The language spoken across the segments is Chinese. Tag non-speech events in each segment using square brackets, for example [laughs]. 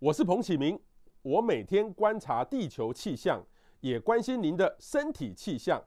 我是彭启明，我每天观察地球气象，也关心您的身体气象。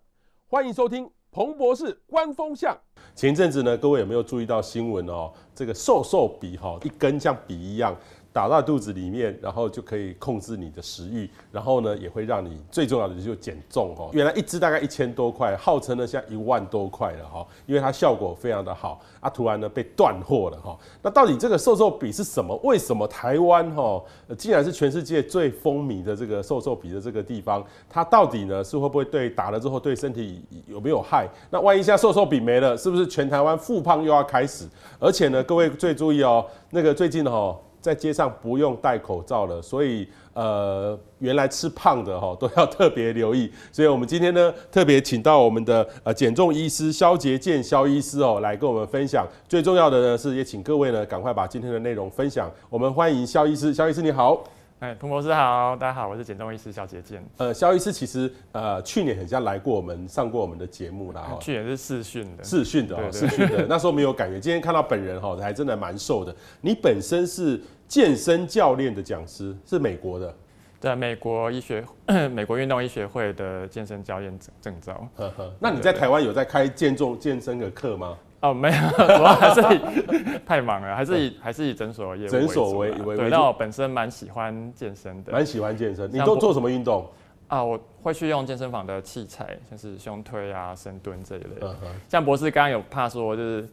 欢迎收听彭博士观风向。前一阵子呢，各位有没有注意到新闻哦？这个瘦瘦笔哈，一根像笔一样。打到肚子里面，然后就可以控制你的食欲，然后呢，也会让你最重要的就减重哦。原来一支大概一千多块，号称呢现在一万多块了哈，因为它效果非常的好啊。突然呢被断货了哈。那到底这个瘦瘦笔是什么？为什么台湾哈竟然是全世界最风靡的这个瘦瘦笔的这个地方？它到底呢是会不会对打了之后对身体有没有害？那万一现在瘦瘦笔没了，是不是全台湾复胖又要开始？而且呢，各位最注意哦，那个最近哈。在街上不用戴口罩了，所以呃，原来吃胖的哈都要特别留意。所以我们今天呢，特别请到我们的呃减重医师肖杰健肖医师哦，来跟我们分享。最重要的呢是，也请各位呢赶快把今天的内容分享。我们欢迎肖医师，肖医师你好。哎，彭博士好，大家好，我是减重医师萧杰健。呃，萧医师其实呃去年很像来过我们上过我们的节目啦，哈。去年是视讯的。视讯的哦，视讯的，那时候没有感觉。今天看到本人哈，还真的蛮瘦的。你本身是健身教练的讲师，是美国的。对，美国医学，[clears throat] 美国运动医学会的健身教练证照。呵呵。那你在台湾有在开健重健身的课吗？哦，没有，[laughs] 主要还是以太忙了，还是以还是以诊所业。诊所为为对，那我本身蛮喜欢健身的，蛮喜欢健身。你都做什么运动？啊，我会去用健身房的器材，像是胸推啊、深蹲这一类的。像博士刚刚有怕说，就是。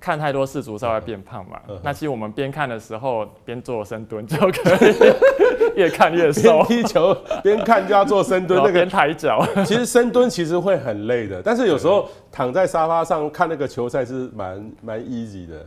看太多世足赛会变胖嘛？那其实我们边看的时候边做深蹲就 [laughs] 可以，越看越瘦。[laughs] 踢球边看就要做深蹲，[laughs] 那个边抬脚。其实深蹲其实会很累的，但是有时候躺在沙发上看那个球赛是蛮蛮 easy 的。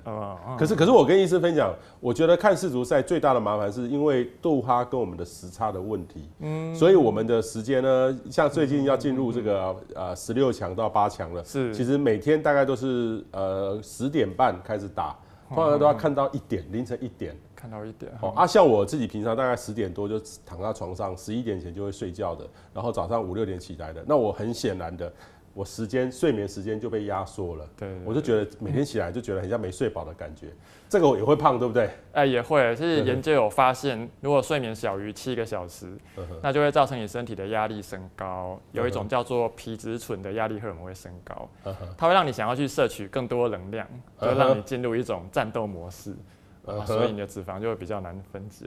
可是可是我跟医生分享，我觉得看世足赛最大的麻烦是因为杜哈跟我们的时差的问题。嗯。所以我们的时间呢，像最近要进入这个呃十六强到八强了。是。其实每天大概都是呃十点。点半开始打，通常都要看到一点，凌晨一点看到一点。哦啊，像我自己平常大概十点多就躺在床上，十一点前就会睡觉的，然后早上五六点起来的。那我很显然的。我时间睡眠时间就被压缩了，对，我就觉得每天起来就觉得很像没睡饱的感觉，这个我也会胖，对不对？[laughs] 哎，也会。其实研究有发现，如果睡眠小于七个小时，那就会造成你身体的压力升高，有一种叫做皮质醇的压力荷尔蒙会升高，它会让你想要去摄取更多能量，就让你进入一种战斗模式，所以你的脂肪就会比较难分解。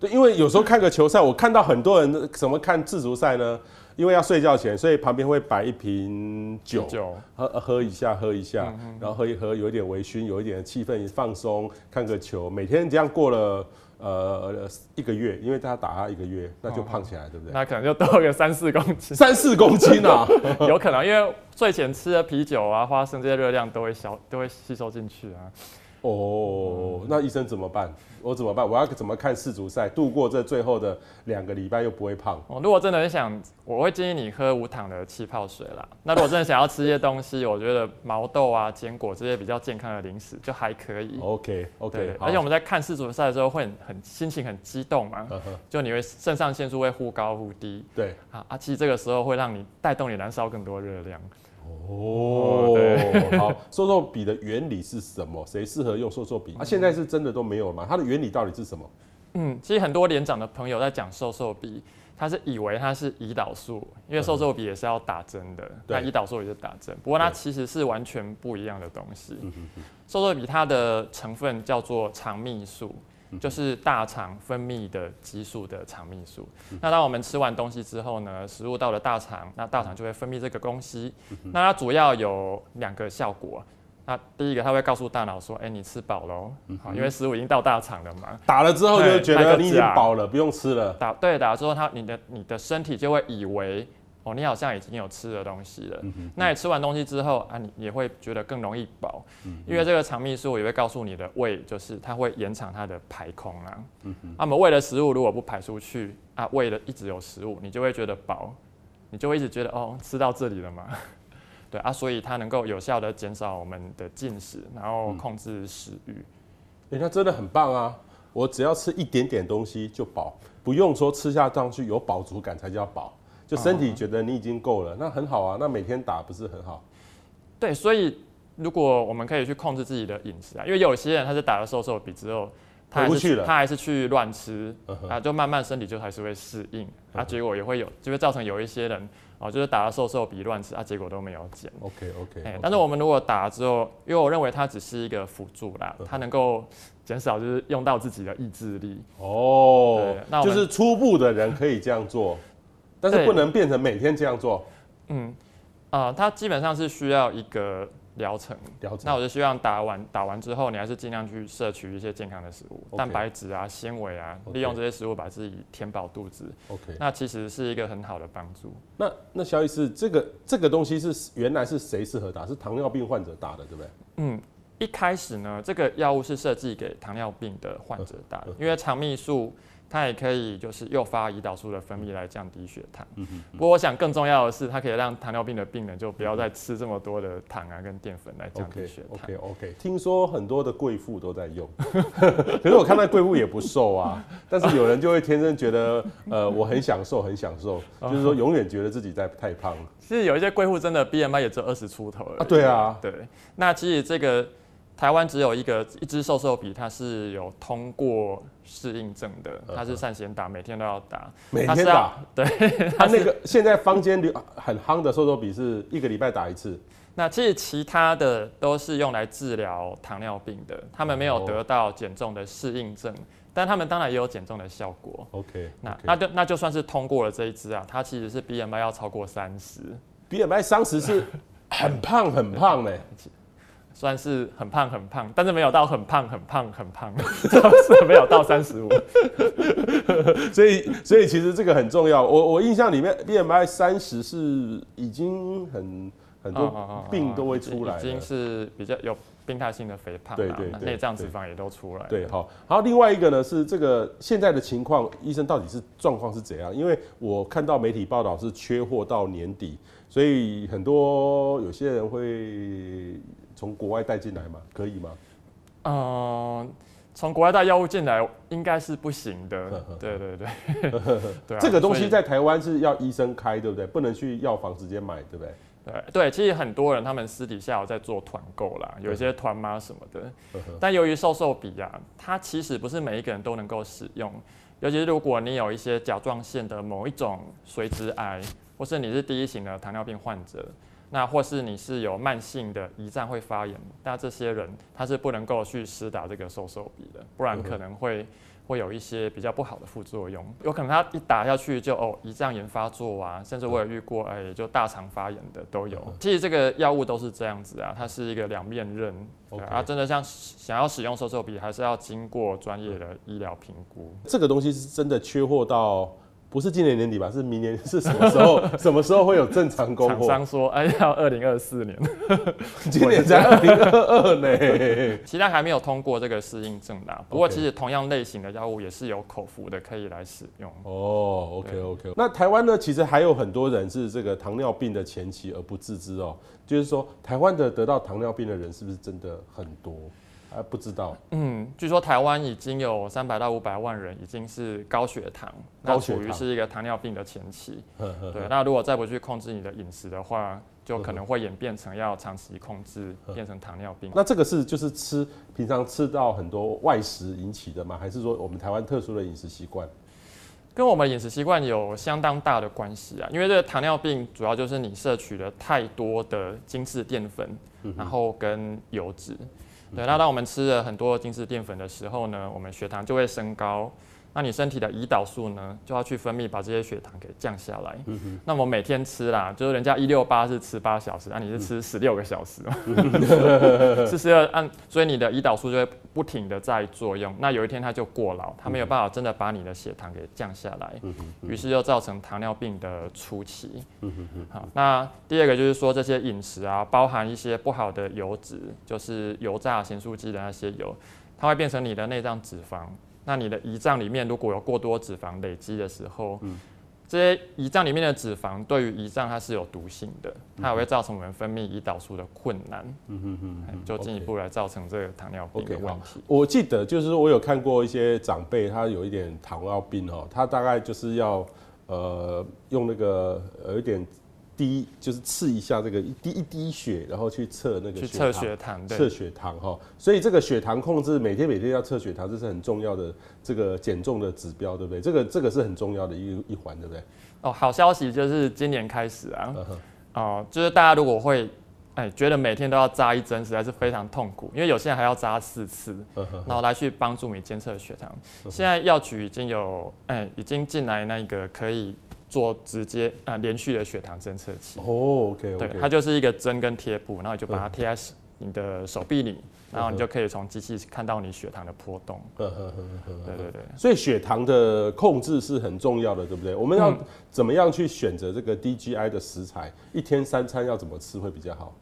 对，因为有时候看个球赛，我看到很多人怎么看自足赛呢？因为要睡觉前，所以旁边会摆一瓶酒，酒喝喝一下，喝一下，嗯、然后喝一喝，有一点微醺，有一点气氛放松，看个球。每天这样过了呃一个月，因为他打他一个月，那就胖起来，哦、对不对？那可能就多个三四公斤，三四公斤啊，[laughs] 有可能，因为睡前吃的啤酒啊、花生这些热量都会消，都会吸收进去啊。哦，那医生怎么办？我怎么办？我要怎么看世足赛，度过这最后的两个礼拜又不会胖？哦，如果真的很想，我会建议你喝无糖的气泡水啦。[laughs] 那如果真的想要吃一些东西，我觉得毛豆啊、坚果这些比较健康的零食就还可以。OK OK，对，而且我们在看世足赛的时候会很，很心情很激动嘛，就你会肾上腺素会忽高忽低。对啊啊，其实这个时候会让你带动你燃烧更多热量。哦，对，好，瘦瘦笔的原理是什么？谁适合用瘦瘦笔？啊，现在是真的都没有吗？它的原理到底是什么？嗯，其实很多年长的朋友在讲瘦瘦笔，他是以为它是胰岛素，因为瘦瘦笔也是要打针的，那胰岛素也是打针，不过它其实是完全不一样的东西。瘦瘦笔它的成分叫做肠泌素。就是大肠分泌的激素的肠泌素。那当我们吃完东西之后呢，食物到了大肠，那大肠就会分泌这个东西。那它主要有两个效果。那第一个，它会告诉大脑说：“哎，你吃饱喽。”好，因为食物已经到大肠了嘛。打了之后就觉得你已经饱了，不用吃了。打对，打了之后，它你的你的身体就会以为。哦，你好像已经有吃的东西了。嗯哼，那你吃完东西之后啊，你也会觉得更容易饱，因为这个肠泌素也会告诉你的胃，就是它会延长它的排空啊。嗯哼，那么胃的食物如果不排出去啊，胃的一直有食物，你就会觉得饱，你就会一直觉得哦，吃到这里了嘛。[laughs] 对啊，所以它能够有效的减少我们的进食，然后控制食欲。哎、嗯，那、欸、真的很棒啊！我只要吃一点点东西就饱，不用说吃下上去有饱足感才叫饱。就身体觉得你已经够了，那很好啊。那每天打不是很好？对，所以如果我们可以去控制自己的饮食啊，因为有些人他是打了瘦瘦笔之后，他还是去，他还是去乱吃啊，就慢慢身体就还是会适应啊，结果也会有，就会造成有一些人哦，就是打了瘦瘦笔乱吃啊，结果都没有减。OK OK，哎，但是我们如果打了之后，因为我认为它只是一个辅助啦，它能够减少就是用到自己的意志力。哦，那就是初步的人可以这样做，但是不能变成每天这样做。嗯，啊，它基本上是需要一个。疗程，疗程。那我就希望打完打完之后，你还是尽量去摄取一些健康的食物，蛋白质啊、纤维啊，利用这些食物把自己填饱肚子。OK，那其实是一个很好的帮助。那那萧医师，这个这个东西是原来是谁适合打？是糖尿病患者打的，对不对？嗯，一开始呢，这个药物是设计给糖尿病的患者打的，因为肠泌素。它也可以就是诱发胰岛素的分泌来降低血糖。嗯嗯。不过我想更重要的是，它可以让糖尿病的病人就不要再吃这么多的糖啊跟淀粉来降低血糖。OK OK OK。听说很多的贵妇都在用，[laughs] 可是我看到贵妇也不瘦啊。但是有人就会天生觉得，[laughs] 呃，我很享受，很享受，[laughs] 就是说永远觉得自己在太胖。其实有一些贵妇真的 BMI 也只有二十出头了。啊，对啊。对。那其实这个。台湾只有一个一只瘦瘦笔，它是有通过适应症的，它是善贤打，每天都要打，每天打，对，[laughs] 它那个现在坊间流很夯的瘦瘦笔是一个礼拜打一次。那其实其他的都是用来治疗糖尿病的，他们没有得到减重的适应症，但他们当然也有减重的效果。OK，那那就那就算是通过了这一支啊，它其实是 BMI 要超过三十，BMI 三十是很胖很胖嘞。[laughs] 算是很胖很胖，但是没有到很胖很胖很胖，是 [laughs] 没有到三十五。[laughs] 所以所以其实这个很重要。我我印象里面，BMI 三十是已经很很多病都会出来，已经是比较有病态性的肥胖，对对，内脏脂肪也都出来。对，好。然后另外一个呢是这个现在的情况，医生到底是状况是怎样？因为我看到媒体报道是缺货到年底，所以很多有些人会。从国外带进来吗？可以吗？嗯，从国外带药物进来应该是不行的。对对对，对啊，这个东西在台湾是要医生开，对不对？不能去药房直接买，对不对？对对，其实很多人他们私底下有在做团购啦，有一些团妈什么的。但由于瘦瘦笔啊，它其实不是每一个人都能够使用，尤其是如果你有一些甲状腺的某一种髓质癌，或是你是第一型的糖尿病患者。那或是你是有慢性的胰脏会发炎，那这些人他是不能够去施打这个瘦瘦笔的，不然可能会会有一些比较不好的副作用，有可能他一打下去就哦胰脏炎发作啊，甚至我有遇过哎、欸、就大肠发炎的都有。其实这个药物都是这样子啊，它是一个两面刃，对啊，真的像想要使用瘦瘦笔，还是要经过专业的医疗评估。这个东西是真的缺货到。不是今年年底吧？是明年是什么时候？[laughs] 什么时候会有正常供货？厂商说，哎，要二零二四年。[laughs] 今年才二零二二呢。[laughs] 其他还没有通过这个适应症的。不过，其实同样类型的药物也是有口服的，可以来使用。哦，OK OK。那台湾呢？其实还有很多人是这个糖尿病的前期而不自知哦。就是说，台湾的得到糖尿病的人是不是真的很多？还不知道。嗯，据说台湾已经有三百到五百万人已经是高血糖，高处于是一个糖尿病的前期。呵呵呵对，那如果再不去控制你的饮食的话，就可能会演变成要长期控制，变成糖尿病。那这个是就是吃平常吃到很多外食引起的吗？还是说我们台湾特殊的饮食习惯？跟我们饮食习惯有相当大的关系啊，因为这个糖尿病主要就是你摄取了太多的精致淀粉，然后跟油脂。对，那当我们吃了很多精致淀粉的时候呢，我们血糖就会升高。那你身体的胰岛素呢，就要去分泌，把这些血糖给降下来。嗯、哼那我每天吃啦，就是人家一六八是吃八小时，那、啊、你是吃十六个小时，[laughs] 四十二按，所以你的胰岛素就会不停的在作用。那有一天它就过劳，它没有办法真的把你的血糖给降下来，于、嗯、是就造成糖尿病的初期。嗯、哼好，那第二个就是说这些饮食啊，包含一些不好的油脂，就是油炸、咸酥鸡的那些油，它会变成你的内脏脂肪。那你的胰脏里面如果有过多脂肪累积的时候，嗯、这些胰脏里面的脂肪对于胰脏它是有毒性的，它也会造成我们分泌胰岛素的困难，嗯哼哼哼就进一步来造成这个糖尿病的问题。Okay, 我记得就是我有看过一些长辈，他有一点糖尿病哦，他大概就是要呃用那个有一点滴，就是刺一下这个一滴一滴血，然后去测那个血测血糖，测血糖哈。所以这个血糖控制，每天每天要测血糖，这是很重要的这个减重的指标，对不对？这个这个是很重要的一一环，对不对？哦，好消息就是今年开始啊，哦、呃，就是大家如果会。哎，觉得每天都要扎一针实在是非常痛苦，因为有些人还要扎四次，然后来去帮助你监测血糖。现在药局已经有，哎，已经进来那个可以做直接啊连续的血糖侦测器。哦，OK，对，它就是一个针跟贴布，然后你就把它贴在你的手臂里，然后你就可以从机器看到你血糖的波动。对对对。所以血糖的控制是很重要的，对不对？我们要怎么样去选择这个 DGI 的食材？一天三餐要怎么吃会比较好？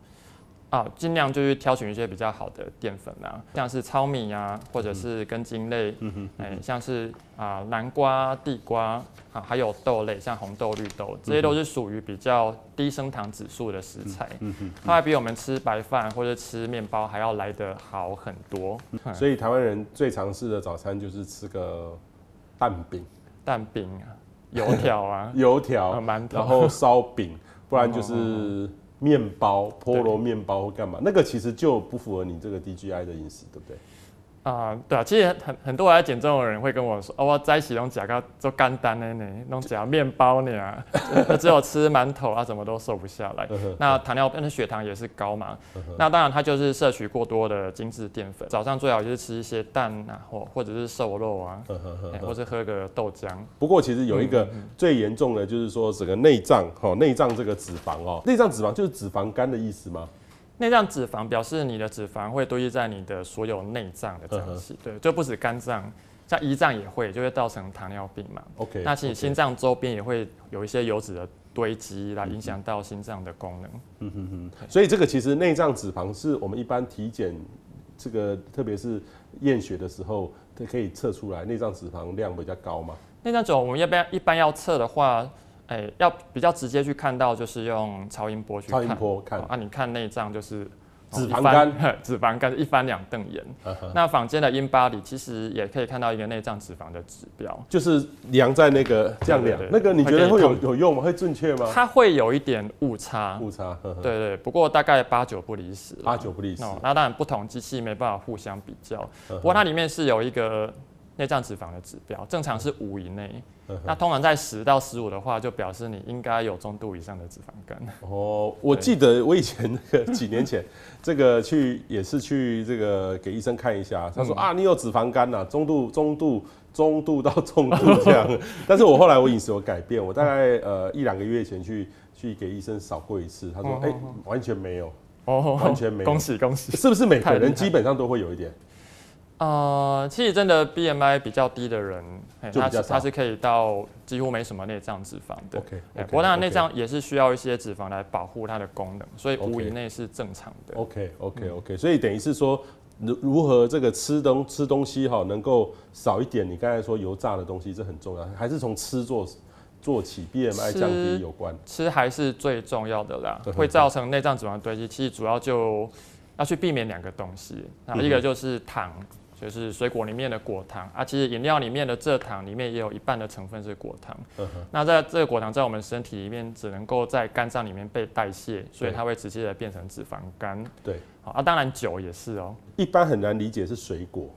啊，尽量就是挑选一些比较好的淀粉啊，像是糙米啊，或者是根茎类，嗯哼，哎、欸，像是啊南瓜、地瓜啊，还有豆类，像红豆、绿豆，这些都是属于比较低升糖指数的食材，嗯哼，它还比我们吃白饭或者吃面包还要来得好很多。所以台湾人最常吃的早餐就是吃个蛋饼、蛋饼啊，油 [laughs] 条啊，油条、馒头，然后烧饼，不然就是。面包、菠萝面包或干嘛？那个其实就不符合你这个 DGI 的饮食，对不对？啊、呃，对啊，其实很很多来减重的人会跟我说，哦，我在一起拢假个做干单的呢，弄假面包呢，[laughs] 只有吃馒头啊，什么都瘦不下来。那糖尿病的血糖也是高嘛，那当然它就是摄取过多的精致淀粉。早上最好就是吃一些蛋啊，或或者是瘦肉啊，或是喝个豆浆。不过其实有一个最严重的就是说整个内脏，哈，内脏这个脂肪哦，内脏脂肪就是脂肪肝的意思吗？内脏脂肪表示你的脂肪会堆积在你的所有内脏的脏器，对，就不止肝脏，像胰脏也会，就会造成糖尿病嘛。OK，那其实心脏周边也会有一些油脂的堆积，来影响到心脏的功能。嗯哼哼。所以这个其实内脏脂肪是我们一般体检，这个特别是验血的时候，它可以测出来内脏脂肪量比较高嘛。内脏脂肪我们一般一般要测的话。哎、欸，要比较直接去看到，就是用超音波去看。超音波看。啊，你看内脏就是脂肪肝，[laughs] 脂肪肝一翻两瞪眼。Uh. 那坊间的 InBody 其实也可以看到一个内脏脂肪的指标，就是量在那个这样量，那个你觉得会有有用吗？会正确吗？它会有一点误差。误差。Uh 对对，不过大概八九不离十。八九不离十。那当然不同机器没办法互相比较，不过它里面是有一个内脏脂肪的指标，正常是五以内。那通常在十到十五的话，就表示你应该有中度以上的脂肪肝。[laughs] 哦，我记得我以前那个几年前，这个去也是去这个给医生看一下，他说啊，你有脂肪肝呐，中度、中度、中度到重度这样。[laughs] 但是我后来我饮食有改变，我大概呃一两个月前去去给医生扫过一次，他说哎，完全没有，哦，完全没有。恭喜恭喜！是不是每个人基本上都会有一点？呃，其实真的 BMI 比较低的人，他是他是可以到几乎没什么内脏脂肪的。OK，, okay 不过当然内脏也是需要一些脂肪来保护它的功能，所以五以内是正常的。OK OK OK，嗯，所以等于是说，如如何这个吃东吃东西哈，能够少一点。你刚才说油炸的东西，这很重要，还是从吃做做起，BMI 降低有关。吃，吃还是最重要的啦，会造成内脏脂肪堆积。其实主要就要去避免两个东西，那一个就是糖。就是水果里面的果糖啊，其实饮料里面的蔗糖里面也有一半的成分是果糖。Uh. 那在这个果糖在我们身体里面只能够在肝脏里面被代谢，所以它会直接的变成脂肪肝。对，好啊，当然酒也是哦、喔。一般很难理解是水果。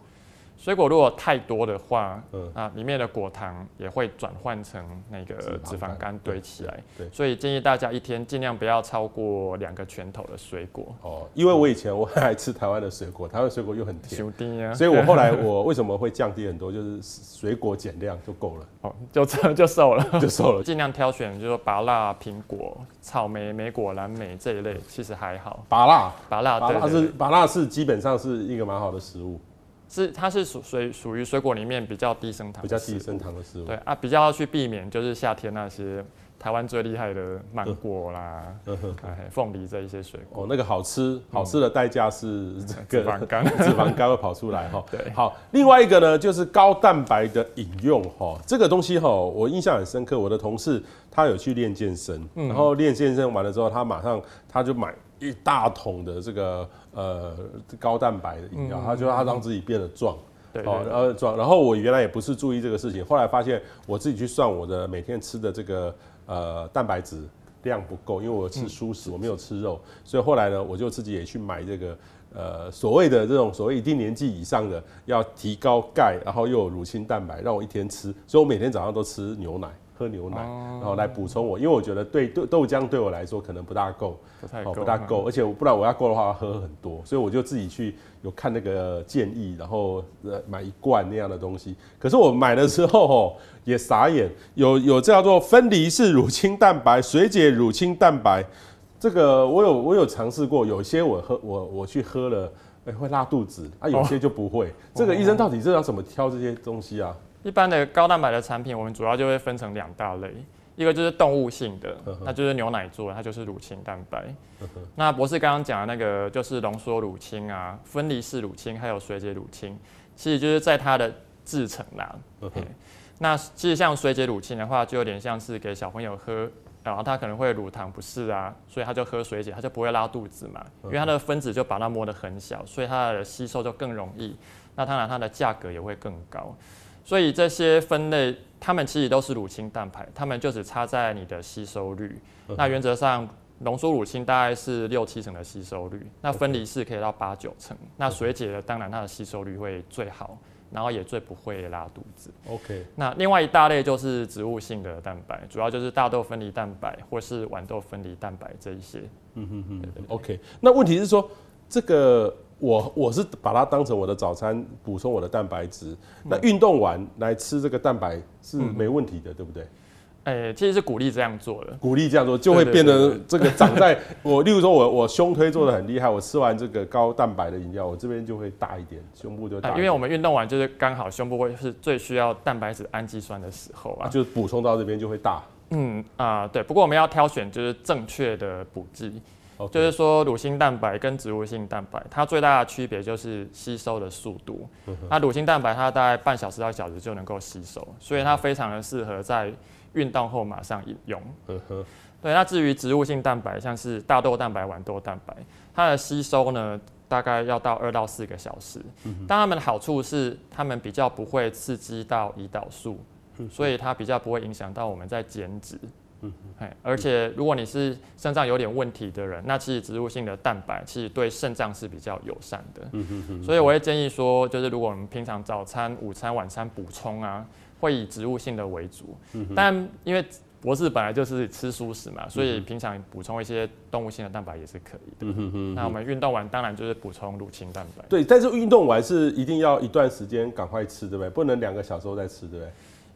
水果如果太多的话，嗯啊，里面的果糖也会转换成那个脂肪肝堆起来。对，对，所以建议大家一天尽量不要超过两个拳头的水果。哦，因为我以前我很爱吃台湾的水果，台湾水果又很甜，啊、所以我后来我为什么会降低很多，就是水果减量就够了。[laughs] 哦，就这就瘦了，就瘦了。尽量挑选就是说芭乐、苹果、草莓、莓果、蓝莓这一类，其实还好。芭辣，芭辣，芭乐是芭辣是基本上是一个蛮好的食物。是，它是属属属于水果里面比较低升糖，比较低升糖的食物。对啊，比较要去避免就是夏天那些台湾最厉害的芒果啦、凤梨这一些水果。哦，那个好吃，好吃的代价是这个脂肪肝，[laughs] 脂肪肝会跑出来哈。[laughs] 对，好，另外一个呢就是高蛋白的饮用哈，这个东西哈我印象很深刻，我的同事他有去练健身，然后练健身完了之后，他马上他就买。一大桶的这个呃高蛋白的饮料，他就他让自己变得壮，对，然后壮。然后我原来也不是注意这个事情，后来发现我自己去算我的每天吃的这个呃蛋白质量不够，因为我吃蔬食，我没有吃肉，所以后来呢，我就自己也去买这个呃所谓的这种所谓一定年纪以上的要提高钙，然后又有乳清蛋白，让我一天吃，所以我每天早上都吃牛奶。喝牛奶，然后来补充我，因为我觉得对豆豆浆对我来说可能不大够，不太够，不大够，而且不然我要够的话要喝很多，所以我就自己去有看那个建议，然后呃买一罐那样的东西。可是我买的时候哦也傻眼，有 [laughs] 有叫做分离式乳清蛋白、水解乳清蛋白，这个我有我有尝试过，有些我喝我我去喝了，哎会拉肚子啊，有些就不会。这个医生到底是要怎么挑这些东西啊？一般的高蛋白的产品，我们主要就会分成两大类，一个就是动物性的，那就是牛奶做的，它就是乳清蛋白。那博士刚刚讲的那个就是浓缩乳清啊，分离式乳清还有水解乳清，其实就是在它的制成啦。那其实像水解乳清的话，就有点像是给小朋友喝，然后他可能会乳糖不适啊，所以他就喝水解，他就不会拉肚子嘛，因为它的分子就把它磨得很小，所以它的吸收就更容易。那当然它的价格也会更高。所以这些分类，它们其实都是乳清蛋白，它们就只差在你的吸收率。那原则上，浓缩乳清大概是六七成的吸收率，那分离式可以到八九成。那水解的当然它的吸收率会最好，然后也最不会拉肚子。OK。那另外一大类就是植物性的蛋白，主要就是大豆分离蛋白或是豌豆分离蛋白这一些。嗯哼哼。OK。那问题是说这个。我我是把它当成我的早餐，补充我的蛋白质。那运动完来吃这个蛋白是没问题的，对不对？哎、欸，其实是鼓励这样做的。鼓励这样做就会变得这个长在 [laughs] 我，例如说我我胸推做的很厉害，我吃完这个高蛋白的饮料，我这边就会大一点，胸部就大。因为我们运动完就是刚好胸部会是最需要蛋白质、氨基酸的时候啊，就是补充到这边就会大。嗯啊、呃，对。不过我们要挑选就是正确的补剂。就是说，乳清蛋白跟植物性蛋白，它最大的区别就是吸收的速度。那乳清蛋白它大概半小时到一小时就能够吸收，所以它非常的适合在运动后马上饮用。对，那至于植物性蛋白，像是大豆蛋白、豌豆蛋白，它的吸收呢，大概要到二到四个小时。但它们的好处是，它们比较不会刺激到胰岛素，所以它比较不会影响到我们在减脂。嗯，而且如果你是肾脏有点问题的人，那其实植物性的蛋白其实对肾脏是比较友善的。嗯。所以我会建议说，就是如果我们平常早餐、午餐、晚餐补充啊，会以植物性的为主。嗯。但因为博士本来就是吃素食嘛，所以平常补充一些动物性的蛋白也是可以的。嗯哼哼。那我们运动完当然就是补充乳清蛋白。对，但是运动完是一定要一段时间赶快吃，对不对？不能两个小时后再吃，对不对？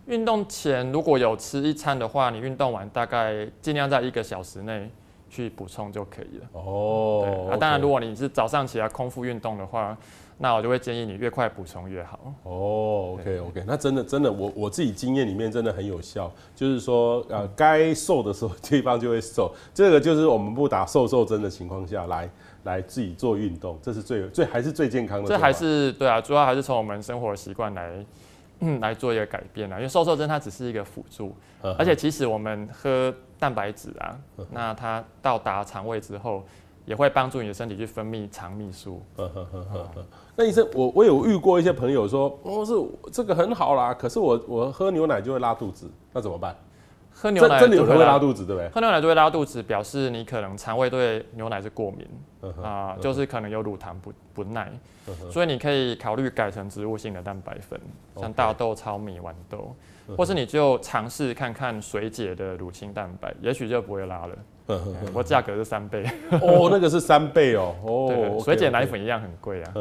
运动前如果有吃一餐的话，你运动完大概尽量在一个小时内去补充就可以了。哦，对，那、okay. 当然如果你是早上起来空腹运动的话，那我就会建议你越快补充越好。哦，OK OK，那真的真的我我自己经验里面真的很有效，就是说呃该瘦的时候地方就会瘦，这个就是我们不打瘦瘦针的情况下来来自己做运动，这是最最还是最健康的。这还是对啊，主要还是从我们生活习惯来。嗯，来做一个改变啊，因为瘦瘦针它只是一个辅助，而且其实我们喝蛋白质啊，那它到达肠胃之后，也会帮助你的身体去分泌肠泌素。那医生，我我有遇过一些朋友说，哦，是这个很好啦，可是我我喝牛奶就会拉肚子，那怎么办？喝牛奶真的有人会拉肚子，对不对？喝牛奶就会拉肚子，表示你可能肠胃对牛奶是过敏啊，就是可能有乳糖不不耐，所以你可以考虑改成植物性的蛋白粉，像大豆、糙米、豌豆，或是你就尝试看看水解的乳清蛋白，也许就不会拉了。不过价格是三倍哦，那个是三倍哦，哦，水解奶粉一样很贵啊。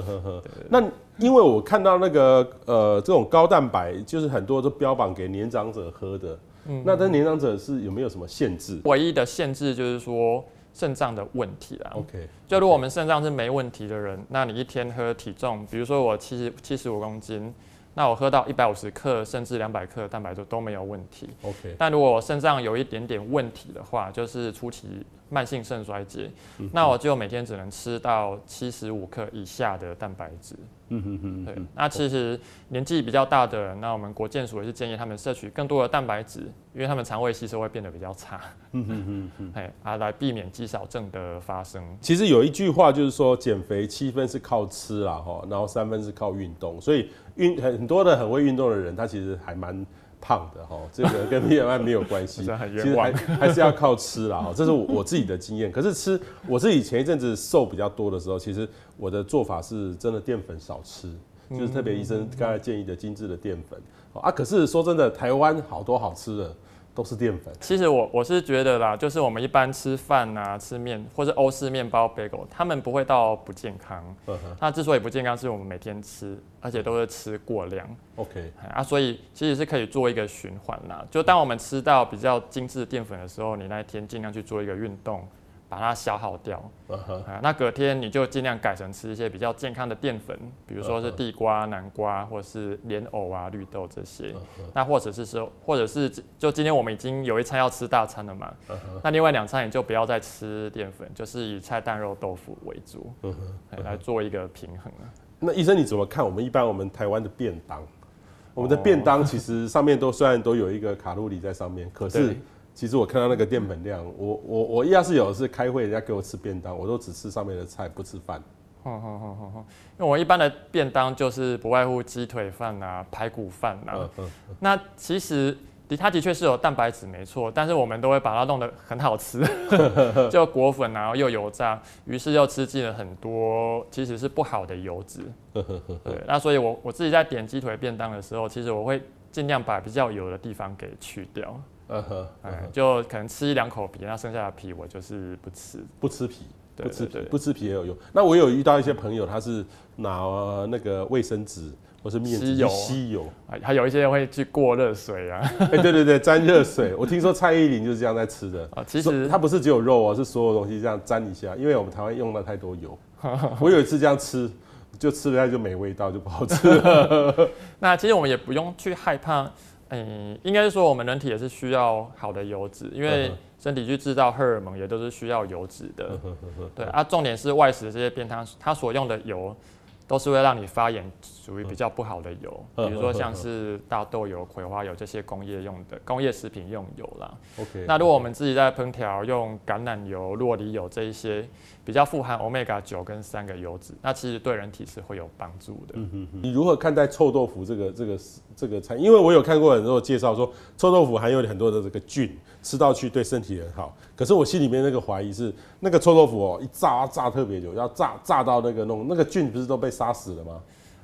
那因为我看到那个呃这种高蛋白，就是很多都标榜给年长者喝的。嗯，那这年长者是有没有什么限制？唯一的限制就是说肾脏的问题啦。OK，就如果我们肾脏是没问题的人，那你一天喝体重，比如说我七十七十五公斤，那我喝到一百五十克甚至两百克蛋白质都没有问题。OK，但如果我肾脏有一点点问题的话，就是初期慢性肾衰竭，那我就每天只能吃到七十五克以下的蛋白质。嗯哼哼，对，那其实年纪比较大的人，那我们国健署也是建议他们摄取更多的蛋白质，因为他们肠胃吸收会变得比较差。嗯哼哼哼，哎，啊，来避免肌少症的发生。其实有一句话就是说，减肥七分是靠吃啦，哈，然后三分是靠运动。所以运很很多的很会运动的人，他其实还蛮胖的哈，这个跟 BMI 没有关系，[laughs] 其实还还是要靠吃啦哈，这是我我自己的经验。可是吃我自己前一阵子瘦比较多的时候，其实我的做法是真的淀粉少吃，就是特别医生刚才建议的精致的淀粉啊。可是说真的，台湾好多好吃的。都是淀粉。其实我我是觉得啦，就是我们一般吃饭啊、吃面或者欧式面包、bagel，他们不会到不健康。嗯哼。那之所以不健康，是我们每天吃，而且都是吃过量。OK。啊，所以其实是可以做一个循环啦。就当我们吃到比较精致淀粉的时候，你那一天尽量去做一个运动。把它消耗掉，uh huh. 啊，那隔天你就尽量改成吃一些比较健康的淀粉，比如说是地瓜、南瓜，或者是莲藕啊、绿豆这些。Uh huh. 那或者是说，或者是就今天我们已经有一餐要吃大餐了嘛，uh huh. 那另外两餐你就不要再吃淀粉，就是以菜、蛋、肉、豆腐为主，uh. 来做一个平衡啊。那医生你怎么看？我们一般我们台湾的便当，我们的便当其实上面都虽然都有一个卡路里在上面，可是。其实我看到那个淀粉量，我我我要是有是开会，人家给我吃便当，我都只吃上面的菜，不吃饭。好好好好好，因为我一般的便当就是不外乎鸡腿饭啊、排骨饭啊。嗯嗯。那其实的它的确是有蛋白质没错，但是我们都会把它弄得很好吃 [laughs] [laughs] 就裹粉然后又油炸，于是又吃进了很多其实是不好的油脂。[laughs] 对，那所以我我自己在点鸡腿便当的时候，其实我会尽量把比较油的地方给去掉。嗯哼，哎，就可能吃一两口皮，那剩下的皮我就是不吃，不吃皮，不吃皮，不吃皮也有用。那我有遇到一些朋友，他是拿那个卫生纸或是面纸吸油，还有一些人会去过热水啊，哎，对对对，沾热水。我听说蔡依林就是这样在吃的啊，[laughs] 其实它不是只有肉哦，是所有东西这样沾一下，因为我们台湾用了太多油。[laughs] 我有一次这样吃，就吃了它就没味道，就不好吃了。[laughs] 那其实我们也不用去害怕。嗯，应该是说我们人体也是需要好的油脂，因为身体去制造荷尔蒙也都是需要油脂的。对啊，重点是外食的这些便当，它所用的油都是会让你发炎，属于比较不好的油，比如说像是大豆油、葵花油这些工业用的工业食品用油啦。OK，那如果我们自己在烹调用橄榄油、洛梨油这一些。比较富含 omega 九跟三个油脂，那其实对人体是会有帮助的。嗯哼哼。你如何看待臭豆腐这个这个这个菜？因为我有看过很多介绍说，臭豆腐含有很多的这个菌，吃到去对身体很好。可是我心里面那个怀疑是，那个臭豆腐哦，一炸炸特别久，要炸炸到那个弄那个菌不是都被杀死了吗？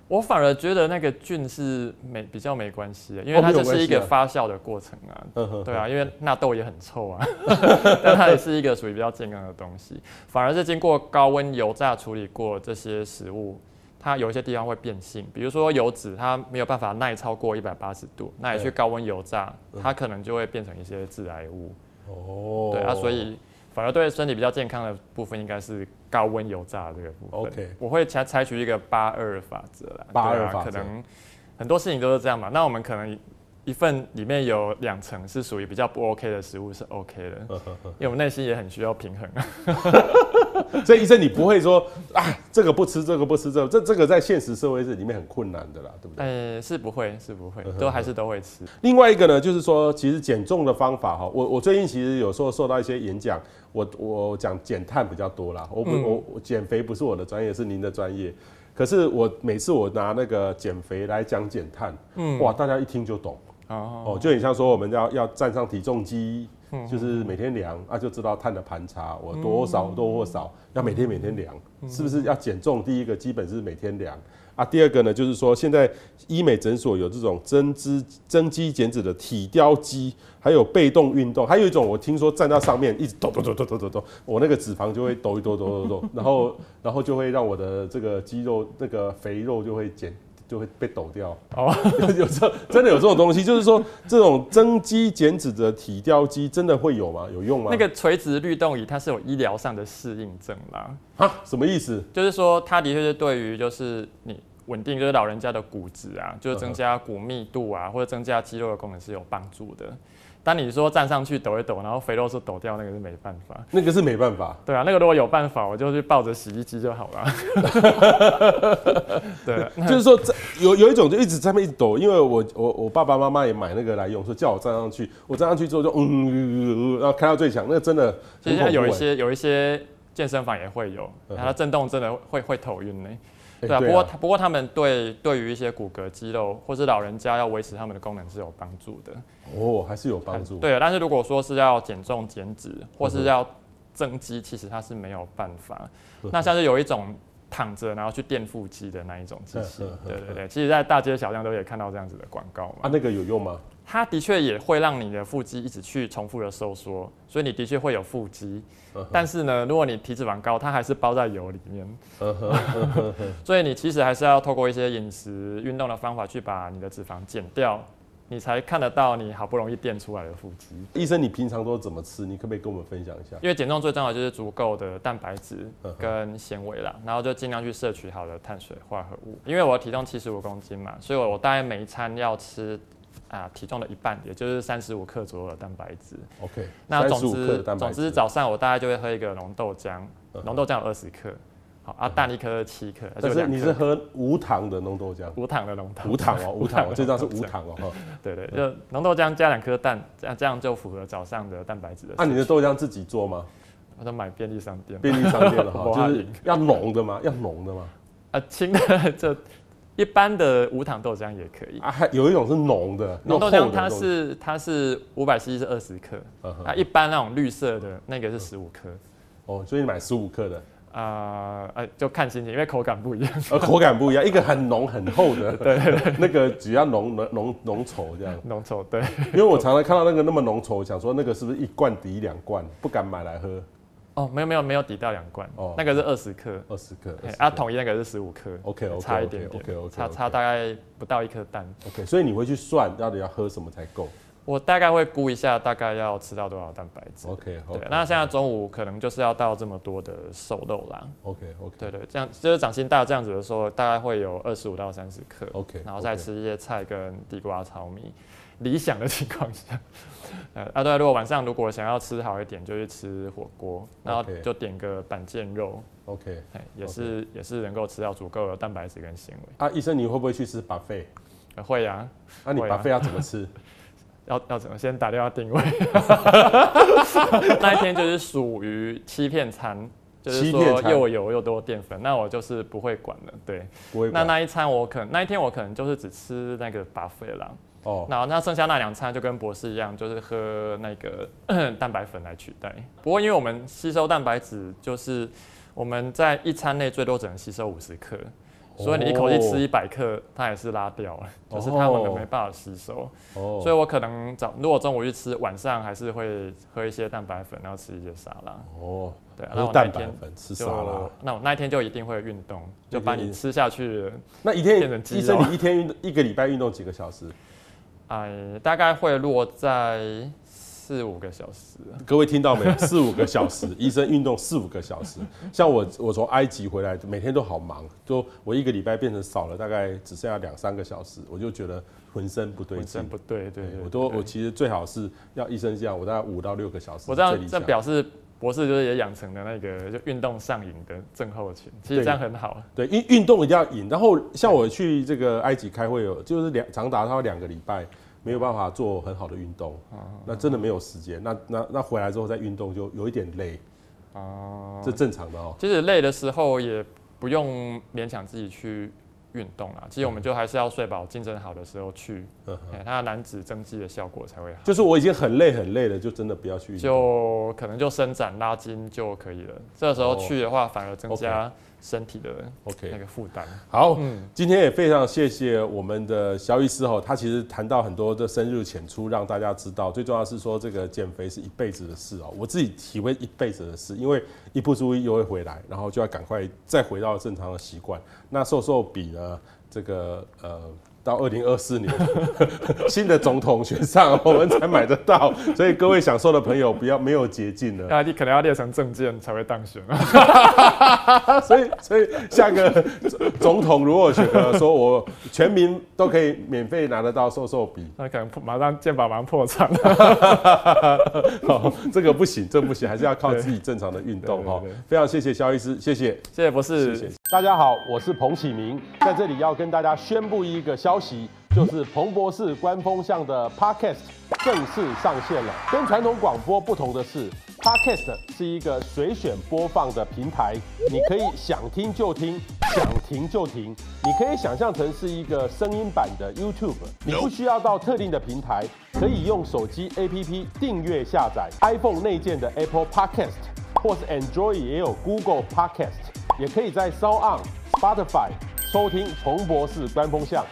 我反而觉得那个菌是没比较没关系的，因为它就是一个发酵的过程啊。哦、啊对啊，因为纳豆也很臭啊，[laughs] 但它也是一个属于比较健康的东西。反而是经过高温油炸处理过这些食物，它有一些地方会变性，比如说油脂它没有办法耐超过一百八十度，那你去高温油炸，它可能就会变成一些致癌物。哦，对啊，所以。反而对身体比较健康的部分，应该是高温油炸的这个部分。OK，我会采采取一个八二法则啦。八二法则，可能很多事情都是这样嘛。那我们可能。一份里面有两层是属于比较不 OK 的食物是 OK 的，[laughs] 因为我们内心也很需要平衡 [laughs] [laughs] 啊。[laughs] 所以医生，你不会说啊，这个不吃，这个不吃，这个、这这个在现实社会是里面很困难的啦，对不对？呃，是不会，是不会，都还是都会吃。另外一个呢，就是说，其实减重的方法哈，我我最近其实有时候受到一些演讲，我我讲减碳比较多啦，我不、我减肥不是我的专业，是您的专业。可是我每次我拿那个减肥来讲减碳，嗯，哇，大家一听就懂。哦，就很像说我们要要站上体重机，就是每天量啊，就知道碳的盘查，我多少多或少，要每天每天量，是不是要减重？第一个基本是每天量啊，第二个呢，就是说现在医美诊所有这种增脂增肌减脂的体雕机，还有被动运动，还有一种我听说站到上面一直抖抖抖抖抖抖抖，我那个脂肪就会抖一抖抖抖抖，然后然后就会让我的这个肌肉那个肥肉就会减。就会被抖掉哦，[laughs] 有这真的有这种东西，就是说这种增肌减脂的体雕机真的会有吗？有用吗？那个垂直律动椅它是有医疗上的适应症啦。啊，什么意思？就是说它的确是对于就是你稳定就是老人家的骨质啊，就是增加骨密度啊，或者增加肌肉的功能是有帮助的。当你说站上去抖一抖，然后肥肉是抖掉，那个是没办法。那个是没办法。对啊，那个如果有办法，我就去抱着洗衣机就好了。[laughs] 对，就是说有有一种就一直在那边一直抖，因为我我我爸爸妈妈也买那个来用，说叫我站上去，我站上去之后就嗯，然后开到最强，那个真的。其实有一些有一些健身房也会有，它震动真的会会头晕呢。对啊，不过不过他们对对于一些骨骼肌肉或是老人家要维持他们的功能是有帮助的。哦，还是有帮助。对，但是如果说是要减重减脂或是要增肌，其实它是没有办法。那像是有一种躺着然后去垫腹肌的那一种机器，对对对，其实在大街小巷都可以看到这样子的广告嘛。啊，那个有用吗？它的确也会让你的腹肌一直去重复的收缩，所以你的确会有腹肌。但是呢，如果你体脂肪高，它还是包在油里面。[laughs] 所以你其实还是要透过一些饮食、运动的方法去把你的脂肪减掉，你才看得到你好不容易垫出来的腹肌。医生，你平常都怎么吃？你可不可以跟我们分享一下？因为减重最重要的就是足够的蛋白质跟纤维啦，然后就尽量去摄取好的碳水化合物。因为我的体重七十五公斤嘛，所以我大概每一餐要吃。啊，体重的一半，也就是三十五克左右的蛋白质。OK，那总之，总之早上我大概就会喝一个浓豆浆，浓豆浆有二十克，好啊，蛋一颗七克。但是你是喝无糖的浓豆浆？无糖的浓豆。无糖哦，无糖哦，[laughs] 这张是无糖哦。对对，就浓豆浆加两颗蛋，这样这样就符合早上的蛋白质的。那你的豆浆自己做吗？我都买便利商店。便利商店的哈，[laughs] 就是要浓的吗？要浓的吗？啊，轻的 [laughs] 就。一般的无糖豆浆也可以。啊，还有一种是浓的浓豆浆，它是它是五百 cc 是二十克，啊，一般那种绿色的那个是十五克，哦，所以你买十五克的。啊，呃，就看心情，因为口感不一样，呃，口感不一样，一个很浓很厚的，[laughs] 对，那个只要浓浓浓浓稠这样，浓稠对，因为我常常看到那个那么浓稠，想说那个是不是一罐抵两罐，不敢买来喝。哦，没有没有没有抵到两罐，哦，那个是二十克，二十克，啊，统一那个是十五克，OK OK，差一点点，差差大概不到一颗蛋，OK，所以你会去算到底要喝什么才够？我大概会估一下，大概要吃到多少蛋白质，OK，对，那现在中午可能就是要到这么多的瘦肉啦，OK OK，对对，这样就是掌心大这样子的时候，大概会有二十五到三十克，OK，然后再吃一些菜跟地瓜、糙米。理想的情况下，[laughs] 呃啊对，如果晚上如果想要吃好一点，就去吃火锅，然后就点个板腱肉，OK，也是.也是能够吃到足够的蛋白质跟纤维。啊，医生你会不会去吃 buffet？会呀。那你 buffet 要怎么吃？[laughs] 要要怎么？先打电话定位。[laughs] 那一天就是属于欺骗餐，就是说又油又多淀粉，那我就是不会管了。对。那那一餐我可能那一天我可能就是只吃那个 buffet 啦。哦，那那剩下那两餐就跟博士一样，就是喝那个 [coughs] 蛋白粉来取代。不过因为我们吸收蛋白质，就是我们在一餐内最多只能吸收五十克，所以你一口气吃一百克，它也是拉掉了，就是它们没办法吸收。哦，所以我可能早如果中午去吃，晚上还是会喝一些蛋白粉，然后吃一些沙拉。哦，对，然后蛋白粉吃沙拉，那我那一天就一定会运动，就把你吃下去。那一天，医生你一天运一个礼拜运动几个小时？哎，大概会落在四五个小时。各位听到没有？四五个小时，[laughs] 医生运动四五个小时。像我，我从埃及回来，每天都好忙，就我一个礼拜变成少了大概只剩下两三个小时，我就觉得浑身不对劲。浑身不对，对，对，对，我都我其实最好是要医生这样，我大概五到六个小时。我这样这表示。博士就是也养成了那个就运动上瘾的症候群，其实这样很好。对，运运动一定要瘾。然后像我去这个埃及开会有，就是两长达他两个礼拜没有办法做很好的运动，那真的没有时间。那那那回来之后再运动就有一点累，啊，这正常的哦。其实累的时候也不用勉强自己去。运动啊，其实我们就还是要睡饱、精神好的时候去，它的燃脂增肌的效果才会好。就是我已经很累很累了，就真的不要去运动，就可能就伸展拉筋就可以了。这个时候去的话，反而增加身体的 OK 那个负担。好，嗯，今天也非常谢谢我们的肖医师哦，他其实谈到很多的深入浅出，让大家知道。最重要是说，这个减肥是一辈子的事哦，我自己体会一辈子的事，因为一不注意又会回来，然后就要赶快再回到正常的习惯。那瘦瘦比呢？这个呃。到二零二四年，[laughs] 新的总统选上，我们才买得到。所以各位享受的朋友，不要没有捷径了。啊，你可能要列成政见才会当选。[laughs] 所以，所以下个总统如果选了，说我全民都可以免费拿得到瘦瘦笔，那可能马上健保马上破产。[laughs] 好，这个不行，这個不行，还是要靠自己正常的运动哈。非常谢谢肖医师，谢谢，谢谢博士，谢谢。大家好，我是彭启明，在这里要跟大家宣布一个消息，就是彭博士官方向的 Podcast 正式上线了。跟传统广播不同的是，Podcast 是一个随选播放的平台，你可以想听就听。想停就停，你可以想象成是一个声音版的 YouTube，你不需要到特定的平台，可以用手机 APP 订阅下载 iPhone 内建的 Apple Podcast，或是 Android 也有 Google Podcast。也可以在 s o u n Spotify 收听彭博士官风向。